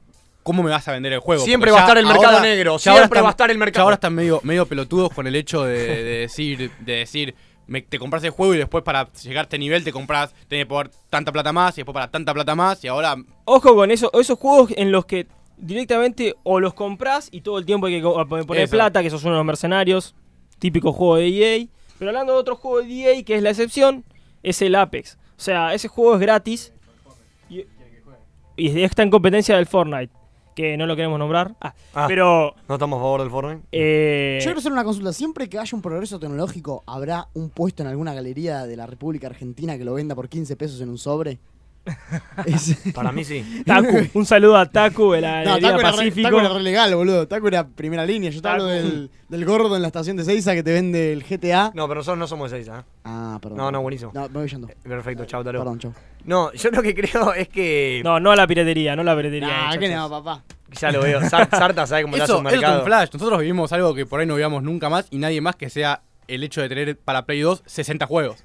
¿Cómo me vas a vender el juego? Siempre Porque va a ya estar el mercado ahora- negro, ya ahora siempre va a estar el ya mercado. ahora están medio, medio pelotudos con el hecho de, de decir, de decir, me- te compras el juego y después para llegar a este nivel te compras, tenés que poner tanta plata más y después para tanta plata más y ahora Ojo con eso, esos juegos en los que directamente o los compras y todo el tiempo hay que poner Eso. plata, que sos uno de los mercenarios, típico juego de EA. Pero hablando de otro juego de EA, que es la excepción, es el Apex. O sea, ese juego es gratis y, y está en competencia del Fortnite, que no lo queremos nombrar. Ah, Ah. pero... No estamos a favor del Fortnite. eh, Yo quiero hacer una consulta. Siempre que haya un progreso tecnológico, ¿habrá un puesto en alguna galería de la República Argentina que lo venda por 15 pesos en un sobre? Para mí sí. Taku, un saludo a Taku de la No, Taco era, re, Pacífico. Era re legal, boludo. Taco era primera línea. Yo te hablo del, del gordo en la estación de Seiza que te vende el GTA. No, pero nosotros no somos de seis, ¿ah? Ah, perdón. No, no, buenísimo. No, me voy yendo. Perfecto, chao, luego. Perdón, chau. No, yo lo que creo es que. No, no a la piratería, no a la piratería. Nah, que no, papá. Ya lo veo. Sar- Sarta sabe cómo le hace eso, un eso es mercado. un flash. Nosotros vivimos algo que por ahí no veamos nunca más y nadie más que sea el hecho de tener para Play 2 60 juegos.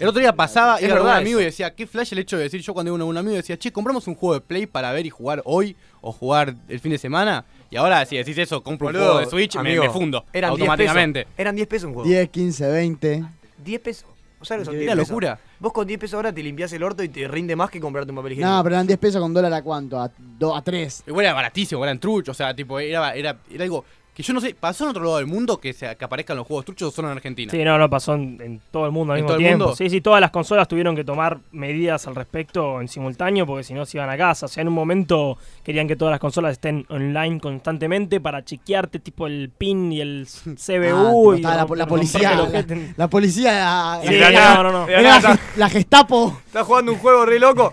El otro día pasaba, Es iba con un verdad amigo eso. y decía, qué flash el hecho de decir, yo cuando iba con un amigo decía, che, compramos un juego de Play para ver y jugar hoy o jugar el fin de semana. Y ahora si decís eso, compro un juego de Switch, me- amigo, me, fundo Eran 10 automáticamente. pesos. Eran 10 pesos un juego. 10, 15, 20. 10 pesos. ¿Vos sabés lo que son Una 10 pesos? locura. Vos con 10 pesos ahora te limpias el orto y te rinde más que comprarte un papel higiénico. No, pero eran 10 pesos con dólar a cuánto? A, do- a 3. Igual era baratísimo, eran truchos, o sea, tipo, era, era, era algo que yo no sé, pasó en otro lado del mundo que, se, que aparezcan los juegos truchos o solo en Argentina. Sí, no, no, pasó en, en todo el mundo al ¿En mismo todo el tiempo. mundo? Sí, sí, todas las consolas tuvieron que tomar medidas al respecto en simultáneo porque si no se iban a casa. O sea, en un momento querían que todas las consolas estén online constantemente para chequearte tipo el PIN y el Ah, CBU. y estaba la, la policía. La, la policía. Sí, no, no, no. era la, ge- la Gestapo. Estás jugando un juego re loco.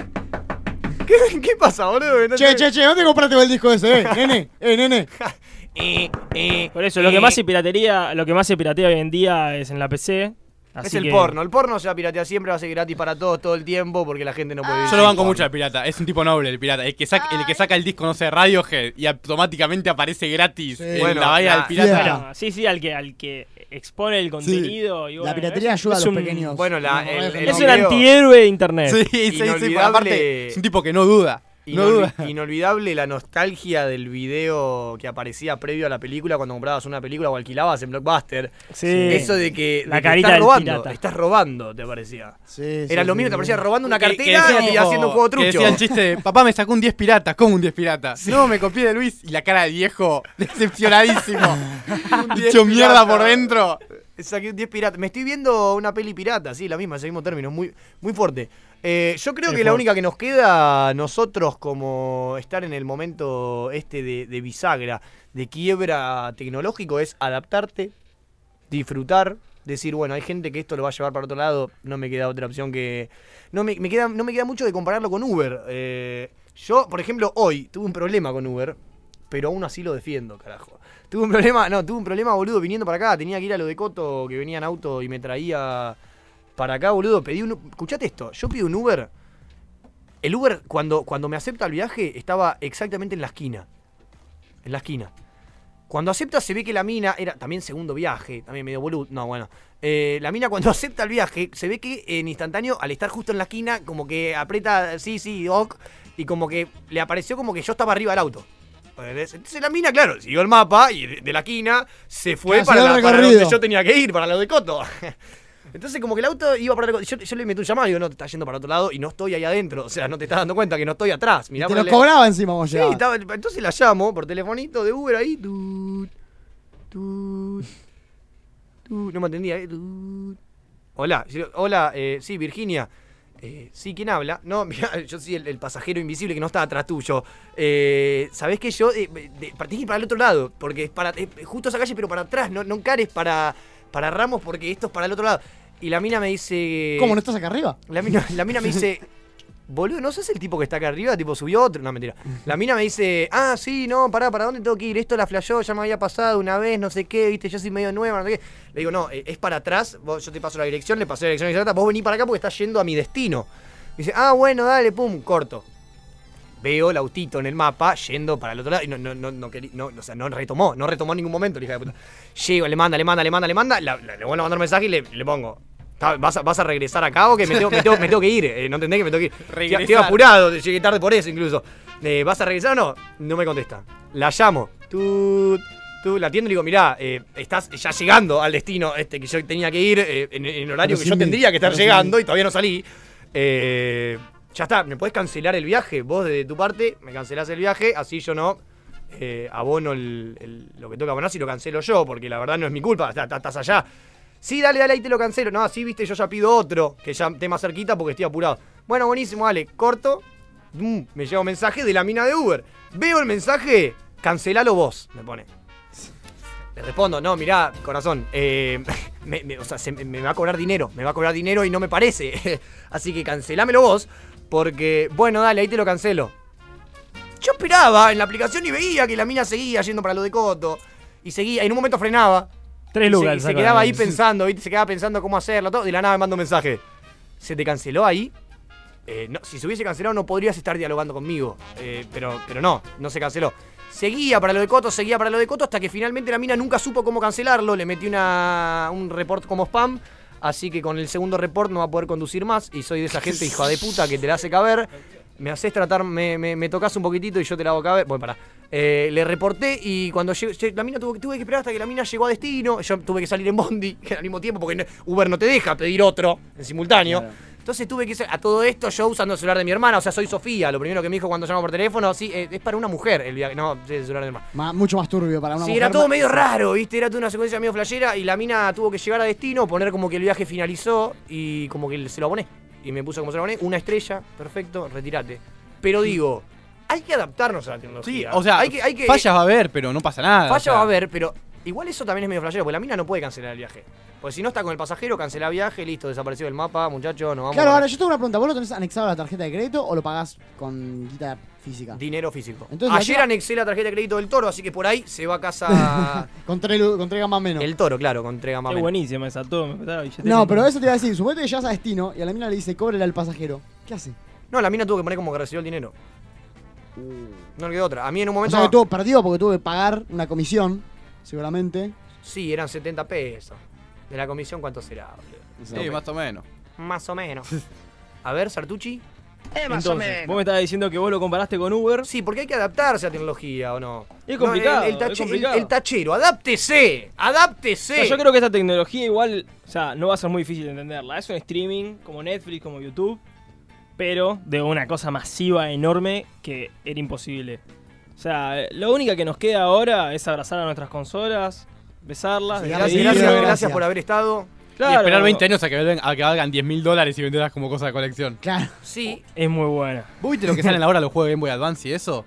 ¿Qué, qué pasa, boludo? No Che, te- che, che, ¿dónde compraste el disco ese, eh? Nene, eh, nene. Eh, eh, Por eso, lo que eh. más se piratería, lo que más se piratea hoy en día es en la PC. Es el que- porno. El porno se va a piratear siempre, va a ser gratis para todos todo el tiempo porque la gente no puede vivir Yo lo banco mucho al pirata, es un tipo noble el pirata. El que, saca, el que saca el disco, no sé, Radiohead y automáticamente aparece gratis Sí. en Bueno, la bahía del pirata. Bueno, sí, sí, al que, al que expone el contenido. y La piratería es- ayuda a los un- pequeños. Bueno, la- el- el Es un antihéroe de internet. Sí, sí, sí, aparte es un tipo que no duda. No Inol- duda. Inolvidable la nostalgia del video que aparecía previo a la película cuando comprabas una película o alquilabas en Blockbuster. Sí. Eso de que, La de que estás robando, pirata. estás robando, te parecía. Sí, Era sí, lo sí, mismo, sí. te parecía robando una Que- que cartera decía y haciendo un juego Que trucho. decía el chiste de, papá me sacó un 10 pirata, ¿cómo un 10 pirata? No, me copié de Luis. Y la cara del viejo, decepcionadísimo. Hecho mierda por dentro. Saqué un 10 pirata. Me estoy viendo una peli pirata, sí, la misma, ese mismo término, muy, muy fuerte. Eh, yo creo que la única que nos queda a nosotros como estar en el momento este de, de bisagra, de quiebra tecnológico, es adaptarte, disfrutar, decir, bueno, hay gente que esto lo va a llevar para otro lado, no me queda otra opción que... No me, me queda, no me queda mucho de compararlo con Uber. Eh, yo, por ejemplo, hoy tuve un problema con Uber, pero aún así lo defiendo, carajo. Tuve un problema, no, tuve un problema, boludo, viniendo para acá. Tenía que ir a lo de Coto, que venía en auto y me traía para acá, boludo. Pedí un... Escuchate esto, yo pido un Uber. El Uber, cuando, cuando me acepta el viaje, estaba exactamente en la esquina. En la esquina. Cuando acepta se ve que la mina era también segundo viaje, también medio boludo. No, bueno. Eh, la mina cuando acepta el viaje, se ve que en instantáneo, al estar justo en la esquina, como que aprieta, sí, sí, ok, y como que le apareció como que yo estaba arriba del auto. Entonces la mina, claro, siguió el mapa y de, de la esquina se fue para, la- para donde yo tenía que ir, para lo de Coto. Entonces como que el auto iba para el yo, yo le metí un llamado y digo, no, te estás yendo para otro lado y no estoy ahí adentro. O sea, no te estás dando cuenta que no estoy atrás. Mirá Te para lo cobraba encima cuando Sí, estaba- entonces la llamo por telefonito de Uber ahí. Tut, tut, tut, no me atendía. eh. Hola, hola, eh, sí, Virginia. Eh, sí, ¿quién habla? No, mira, yo soy el, el pasajero invisible que no está atrás tuyo. Eh, ¿Sabés que yo eh, de- ir para el otro lado? Porque es para es justo esa calle, pero para atrás, no, no encares para, para Ramos porque esto es para el otro lado. Y la mina me dice... ¿Cómo no estás acá arriba? La mina, la mina me dice, boludo, ¿no sos el tipo que está acá arriba? Tipo, subió otro. No, mentira. La mina me dice, ah, sí, no, pará, ¿para dónde tengo que ir? Esto la flasheó, ya me había pasado una vez, no sé qué, viste, yo soy medio nueva, no sé qué. Le digo, no, eh, es para atrás, vos- yo te paso la dirección, le pasé la dirección exacta, vos vení para acá porque estás yendo a mi destino. Me dice, ah, bueno, dale, pum, corto. Veo el autito en el mapa yendo para el otro lado y no, no, no, no, querí- no, o sea, no retomó, no retomó en ningún momento, la hija de puta. Llego, le manda, le manda, le manda, le manda, la- la- le vuelvo a mandar un mensaje y le, le pongo. "Ta- ¿Vas a, ¿Vas a regresar acá o que me tengo, me tengo, me tengo que ir? Eh, ¿No entendés que me tengo que ir? Estoy- Estoy Regresar. apurado, llegué tarde por eso incluso. Eh, ¿Vas a regresar o no? No me contesta. La llamo. Tut, Tú la atiendo y digo, mirá, eh, estás ya llegando al destino este que yo tenía que ir eh, en, en horario Pero que yo mí, tendría que estar pero llegando y todavía no salí. Eh, ya está, ¿me puedes cancelar el viaje? Vos de tu parte me cancelás el viaje, así yo no eh, abono el- el- lo que tengo que abonar si lo cancelo yo, porque la verdad no es mi culpa, está- está- estás allá. Sí, dale, dale, ahí te lo cancelo. No, sí, viste, yo ya pido otro, que ya esté más cerquita porque estoy apurado. Bueno, buenísimo, dale, corto. Mm, me llega un mensaje de la mina de Uber. Veo el mensaje, cancelalo vos, me pone. Le respondo, no, mirá, corazón, eh, me, o sea, se- me va a cobrar dinero, me va a cobrar dinero y no me parece. Así que cancelámelo vos, porque, bueno, dale, ahí te lo cancelo. Yo esperaba en la aplicación y veía que la mina seguía yendo para lo de Coto. Y seguía, en un momento frenaba. Tres y lucas. se, y se quedaba ahí pensando, ¿viste? Se quedaba pensando cómo hacerlo, todo. De la nada me manda un mensaje. ¿Se te canceló ahí? Eh, no, si se hubiese cancelado no podrías estar dialogando conmigo. Eh, pero, pero no, no se canceló. Seguía para lo de Coto, seguía para lo de Coto hasta que finalmente la mina nunca supo cómo cancelarlo. Le metí una, un report como spam. Así que con el segundo report no va a poder conducir más. Y soy de esa gente hija de puta que te la hace caber. Me haces tratar, me, me, me tocas un poquitito y yo te la hago caber. Bueno, pará. Eh, le reporté y cuando llegué, lle- la mina tuve que esperar hasta que la mina llegó a destino. Yo tuve que salir en Bondi al mismo tiempo porque Uber no te deja pedir otro en simultáneo. Entonces tuve que a todo esto yo usando el celular de mi hermana, o sea, soy Sofía. Lo primero que me dijo cuando llamó por teléfono, sí, eh, es para una mujer el viaje. No, sí, el celular de mi hermana. Ma- mucho más turbio para una Sí, mujer. era todo medio raro, ¿viste? Era toda una secuencia medio flashera y la mina tuvo que llegar a destino, poner como que el viaje finalizó y como que se lo aboné. Y me puso como se lo aboné, una estrella, perfecto, retirate. Pero digo, hay que adaptarnos a la Sí, tecnología. o sea, hay que, hay que, fallas va a haber, pero no pasa nada. o Falla sea. va a haber, pero igual eso también es medio flashero, porque la mina no puede cancelar el viaje. Porque si no está con el pasajero, cancela viaje, listo, desapareció del mapa, muchachos, nos vamos. Claro, ahora yo tengo una pregunta. ¿Vos lo tenés anexado a la tarjeta de crédito o lo pagás con guita física? Dinero físico. Entonces, Ayer la- anexé la tarjeta de crédito del toro, así que por ahí se va a casa Con tres, lu- con tres gamas menos. el toro, claro, con más Es menos. buenísima esa todo. me. No, pero eso te iba a decir. Suponete que llegas a destino y a la mina le dice, cóbrele al pasajero. ¿Qué hace? No, la mina tuvo que poner como que recibió el dinero. No le quedó otra. A mí en un O momento. sea que tuvo perdido porque tuvo que pagar una comisión, seguramente. Sí, eran 70 pesos. De la comisión, ¿cuánto será? Sí, más o menos. Más o menos. A ver, Sartucci. Entonces, vos me estabas diciendo que vos lo comparaste con Uber. Sí, porque hay que adaptarse a tecnología, ¿o no? Es No, complicado, el, el tache- es complicado. el- el tachero, adáptese. Adáptese. O sea, yo creo que esta tecnología igual, o sea, no va a ser muy difícil de entenderla. Es un streaming como Netflix, como YouTube, pero de una cosa masiva, enorme, que era imposible. O sea, lo única que nos queda ahora es abrazar a nuestras consolas, besarlas, Sí, Gracias, por haber estado. Claro, Y esperar 20 años a que, valgan- a que valgan 10 mil dólares y venderlas como cosa de colección. Claro. Sí, Es muy buena. ¿Vos viste lo que salen ahora los juegos de Game Boy Advance y eso?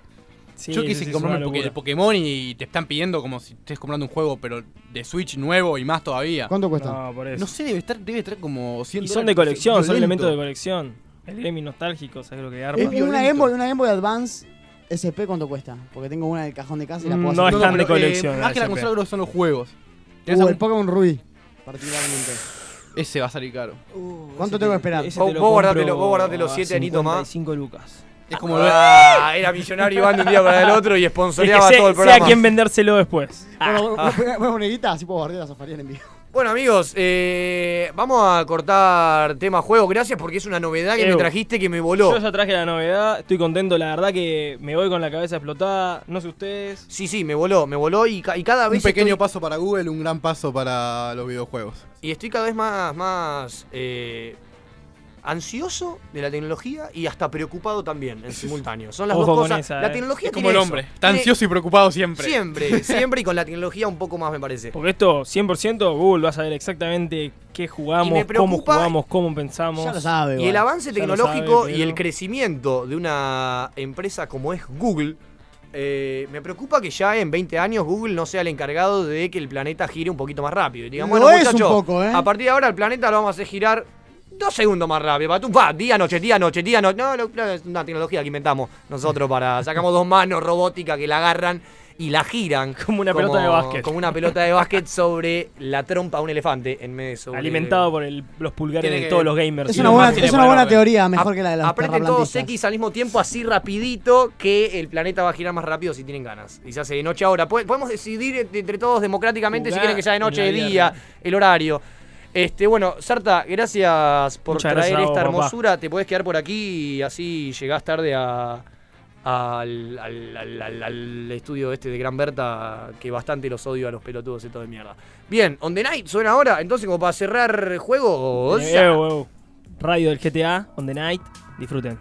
Sí, Yo quise sí, comprarme el, Pokémon y te están pidiendo como si estés comprando un juego, pero de Switch nuevo y más todavía. ¿Cuánto cuesta? No, por eso. No sé, debe estar, debe estar como 100 y son de colección, son elementos de colección. El gaming nostálgico, ¿sabes lo que arma? Violento. una, Game Boy, una Game Boy Advance SP, ¿cuánto cuesta? Porque tengo una del cajón de casa y la Mm, puedo no hacer. es tan de colección, eh, más que la consola creo que son los juegos. ¿Tenés Uh, el Pokémon Rubí, particularmente. Ese va a salir caro. ¿Cuánto tengo que esperar? Vos- te lo vos a siete anitos más. 55 lucas. Es como lo Ah, era millonario Iván de un día para el otro y Es que sponsoreaba todo el sé a programa. quién vendérselo después. Bueno, a poner una guita, así puedo guardar la Zafarian en vivo. Bueno amigos, eh, vamos a cortar tema juego, gracias porque es una novedad que me trajiste que me voló. Yo ya traje la novedad, estoy contento, la verdad que me voy con la cabeza explotada, no sé ustedes. Sí, sí, me voló, me voló y, ca- y cada Un vez pequeño estoy, paso para Google, un gran paso para los videojuegos. y estoy cada vez más, más eh, ansioso de la tecnología y hasta preocupado también en simultáneo. Son las Ojo dos cosas. esa, la eh. tecnología Es como tiene el eso, hombre. Está tiene- ansioso y preocupado siempre. Siempre, siempre y con la tecnología un poco más me parece. Porque esto, 100%, Google va a saber exactamente qué jugamos, cómo jugamos, cómo pensamos. Ya lo sabe. Y el avance tecnológico sabe, y el crecimiento de una empresa como es Google, eh, me preocupa que ya en 20 años Google no sea el encargado de que el planeta gire un poquito más rápido. Y digan, Lo bueno, muchachos, poco, ¿eh? a partir de ahora el planeta lo vamos a hacer girar dos segundos más rápido. Pa, tú, pa, día, noche, día, noche, día, noche. No, lo- no, es una tecnología que inventamos nosotros para... Sacamos dos manos robóticas que la agarran y la giran. Como una pelota de básquet. Como una pelota de básquet sobre la trompa de un elefante en vez de sobre... Alimentado por el- los pulgares de que- todos los gamers. Es una buena, es una para teoría, mejor que la de las Apreten todos. X al mismo tiempo, así rapidito, que el planeta va a girar más rápido si tienen ganas. Y se hace de noche ahora. Pod- Podemos decidir entre todos democráticamente si quieren que sea de noche, de la día, el horario. Este, bueno, Sarta, gracias por traer esta hermosura. Te podés quedar por aquí y así llegás tarde a, al, al, estudio este de Gran Berta, que bastante los odio a los pelotudos estos de mierda. Bien, On The Night suena ahora, entonces como para cerrar juegos... Eh, eh, eh, Radio del GTA, On The Night, disfruten.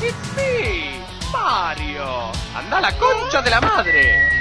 It's me, Mario. Anda la concha de la madre.